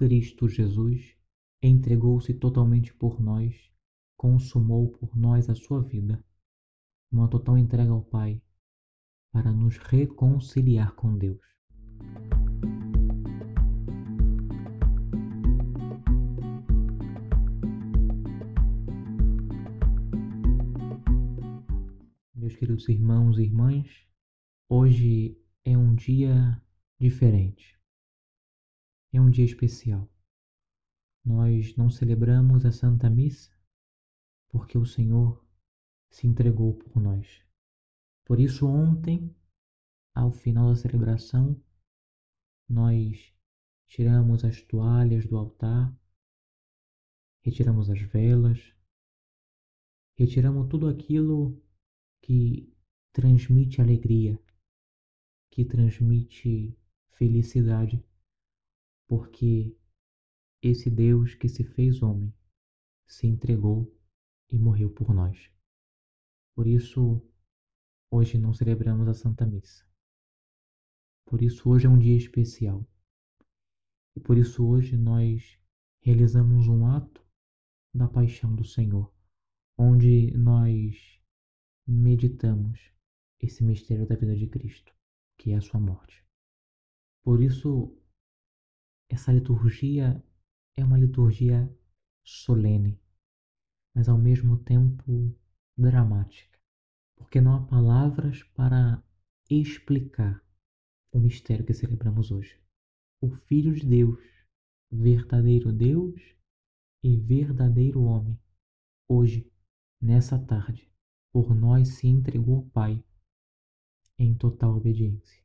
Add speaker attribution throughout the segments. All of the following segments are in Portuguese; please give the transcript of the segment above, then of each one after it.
Speaker 1: Cristo Jesus entregou-se totalmente por nós, consumou por nós a sua vida, uma total entrega ao Pai, para nos reconciliar com Deus. Meus queridos irmãos e irmãs, hoje é um dia diferente. É um dia especial. Nós não celebramos a Santa Missa porque o Senhor se entregou por nós. Por isso, ontem, ao final da celebração, nós tiramos as toalhas do altar, retiramos as velas, retiramos tudo aquilo que transmite alegria, que transmite felicidade, porque esse Deus que se fez homem se entregou e morreu por nós. Por isso, hoje não celebramos a Santa Missa. Por isso, hoje é um dia especial. E por isso, hoje nós realizamos um ato da paixão do Senhor, onde nós meditamos esse mistério da vida de Cristo, que é a sua morte. Por isso, essa liturgia é uma liturgia solene, mas ao mesmo tempo dramática, porque não há palavras para explicar o mistério que celebramos hoje. O Filho de Deus, verdadeiro Deus e verdadeiro homem, hoje, nessa tarde, por nós se entregou ao Pai em total obediência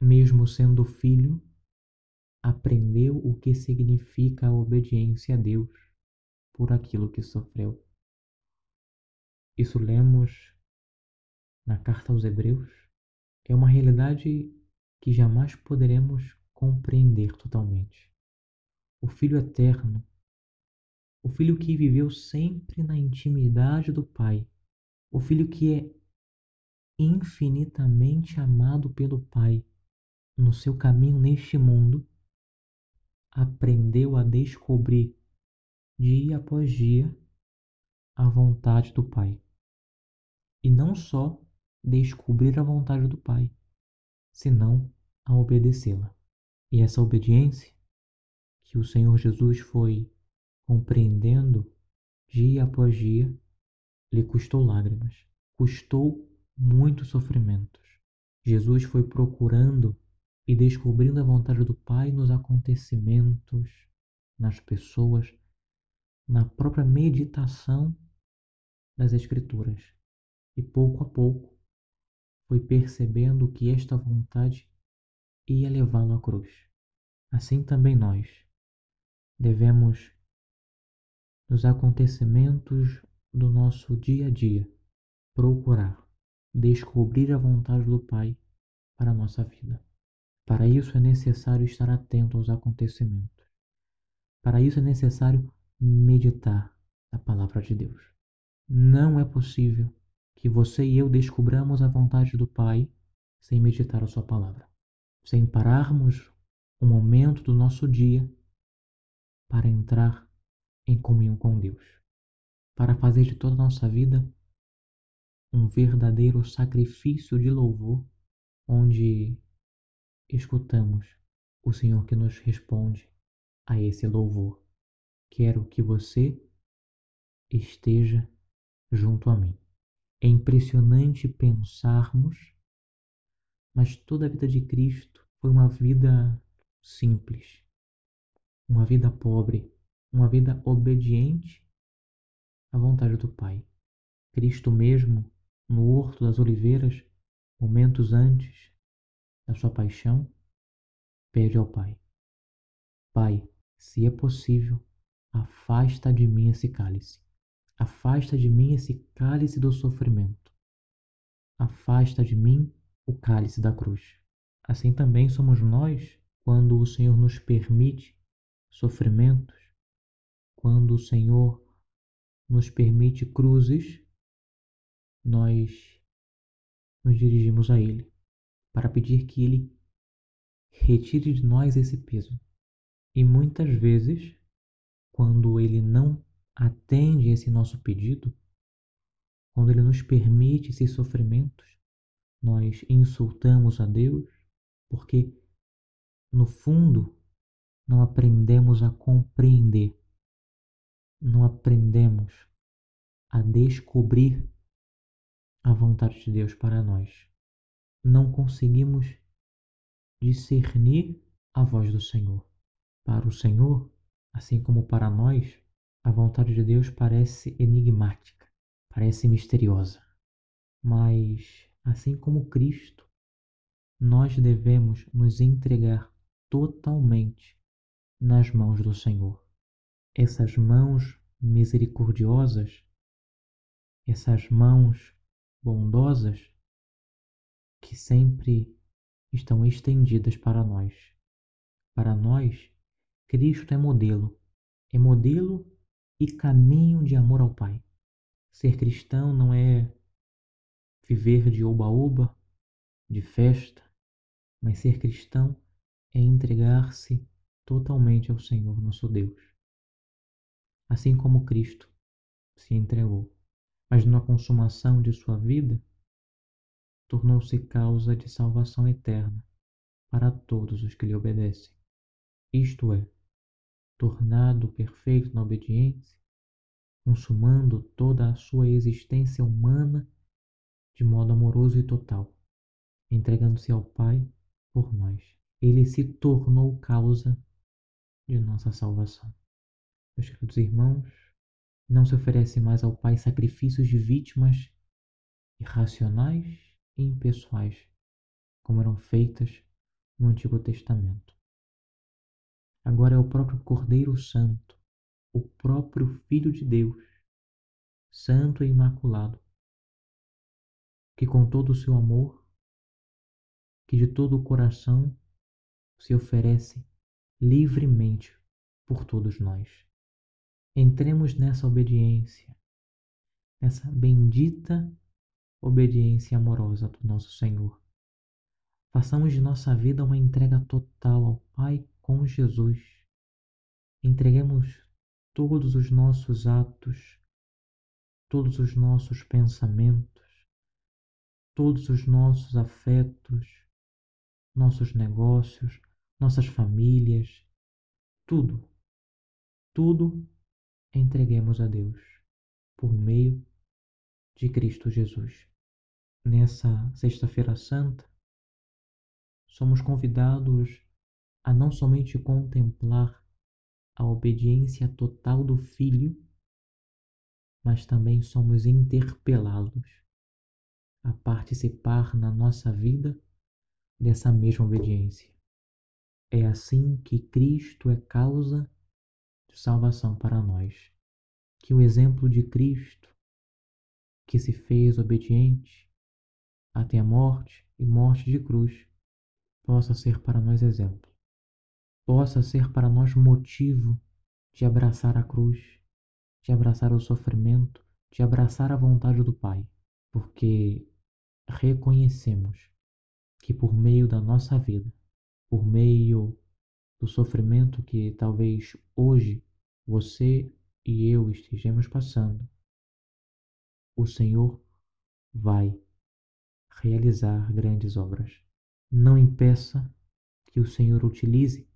Speaker 1: mesmo sendo filho, aprendeu o que significa a obediência a Deus por aquilo que sofreu. Isso lemos na carta aos Hebreus. É uma realidade que jamais poderemos compreender totalmente. O Filho eterno, o Filho que viveu sempre na intimidade do Pai, o Filho que é infinitamente amado pelo Pai, no seu caminho neste mundo, aprendeu a descobrir dia após dia a vontade do Pai. E não só descobrir a vontade do Pai, senão a obedecê-la. E essa obediência que o Senhor Jesus foi compreendendo dia após dia lhe custou lágrimas, custou muitos sofrimentos. Jesus foi procurando e descobrindo a vontade do Pai nos acontecimentos, nas pessoas, na própria meditação das Escrituras. E pouco a pouco foi percebendo que esta vontade ia levá-lo à cruz. Assim também nós devemos, nos acontecimentos do nosso dia a dia, procurar descobrir a vontade do Pai para a nossa vida. Para isso é necessário estar atento aos acontecimentos. Para isso é necessário meditar a palavra de Deus. Não é possível que você e eu descubramos a vontade do Pai sem meditar a Sua palavra, sem pararmos um momento do nosso dia para entrar em comunhão com Deus, para fazer de toda a nossa vida um verdadeiro sacrifício de louvor, onde escutamos o Senhor que nos responde a esse louvor. Quero que você esteja junto a mim. É impressionante pensarmos, mas toda a vida de Cristo foi uma vida simples, uma vida pobre, uma vida obediente à vontade do Pai. Cristo mesmo, no Horto das Oliveiras, momentos antes na sua paixão, pede ao Pai: Pai, se é possível, afasta de mim esse cálice. Afasta de mim esse cálice do sofrimento. Afasta de mim o cálice da cruz. Assim também somos nós quando o Senhor nos permite sofrimentos, quando o Senhor nos permite cruzes, nós nos dirigimos a Ele para pedir que Ele retire de nós esse peso E muitas vezes, quando Ele não atende esse nosso pedido, quando Ele nos permite esses sofrimentos, nós insultamos a Deus porque, no fundo, não aprendemos a compreender, não aprendemos a descobrir a vontade de Deus para nós. Não conseguimos discernir a voz do Senhor. Para o Senhor, assim como para nós, a vontade de Deus parece enigmática, parece misteriosa. Mas, assim como Cristo, nós devemos nos entregar totalmente nas mãos do Senhor. Essas mãos misericordiosas, essas mãos bondosas que sempre estão estendidas para nós. Para nós, Cristo é modelo, é modelo e caminho de amor ao Pai. Ser cristão não é viver de oba-oba, de festa, mas ser cristão é entregar-se totalmente ao Senhor nosso Deus. Assim como Cristo se entregou, mas na consumação de sua vida, tornou-se causa de salvação eterna para todos os que lhe obedecem. Isto é, tornado perfeito na obediência, consumando toda a sua existência humana de modo amoroso e total, entregando-se ao Pai por nós. Ele se tornou causa de nossa salvação. Meus queridos irmãos, não se oferece mais ao Pai sacrifícios de vítimas irracionais e impessoais, como eram feitas no Antigo Testamento. Agora é o próprio Cordeiro Santo, o próprio Filho de Deus, santo e imaculado, que com todo o seu amor, que de todo o coração se oferece livremente por todos nós. Entremos nessa obediência, nessa bendita obediência amorosa do nosso Senhor. Façamos de nossa vida uma entrega total ao Pai com Jesus. Entreguemos todos os nossos atos, todos os nossos pensamentos, todos os nossos afetos, nossos negócios, nossas famílias, tudo, tudo entreguemos a Deus por meio de Cristo Jesus. Nessa Sexta-feira Santa, somos convidados a não somente contemplar a obediência total do Filho, mas também somos interpelados a participar na nossa vida dessa mesma obediência. É assim que Cristo é causa de salvação para nós. Que o exemplo de Cristo, que se fez obediente até a morte e morte de cruz, possa ser para nós exemplo. Possa ser para nós motivo de abraçar a cruz, de abraçar o sofrimento, de abraçar a vontade do Pai, porque reconhecemos que por meio da nossa vida, por meio do sofrimento que talvez hoje você e eu estejamos passando, o Senhor vai realizar grandes obras. Não impeça que o Senhor utilize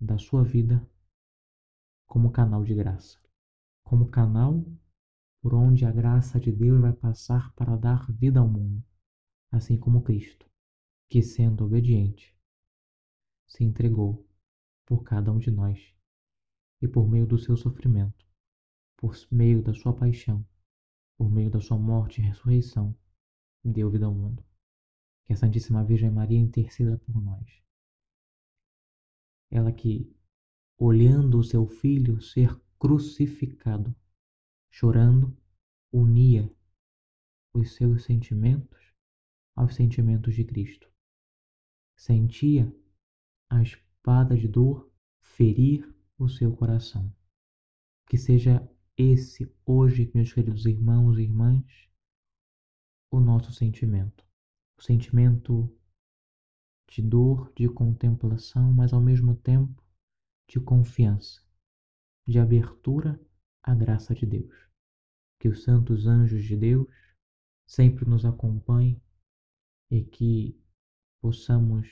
Speaker 1: da sua vida como canal de graça, como canal por onde a graça de Deus vai passar para dar vida ao mundo, assim como Cristo, que sendo obediente, se entregou por cada um de nós e por meio do seu sofrimento, por meio da sua paixão, por meio da sua morte e ressurreição, deu vida ao mundo. Que a Santíssima Virgem Maria interceda por nós ela que, olhando o seu filho ser crucificado, chorando, unia os seus sentimentos aos sentimentos de Cristo. Sentia a espada de dor ferir o seu coração. Que seja esse hoje, meus queridos irmãos e irmãs, o nosso sentimento. O sentimento de dor, de contemplação, mas ao mesmo tempo de confiança, de abertura à graça de Deus. Que os santos anjos de Deus sempre nos acompanhem e que possamos,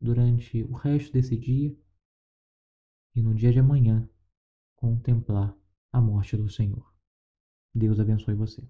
Speaker 1: durante o resto desse dia e no dia de amanhã, contemplar a morte do Senhor. Deus abençoe você.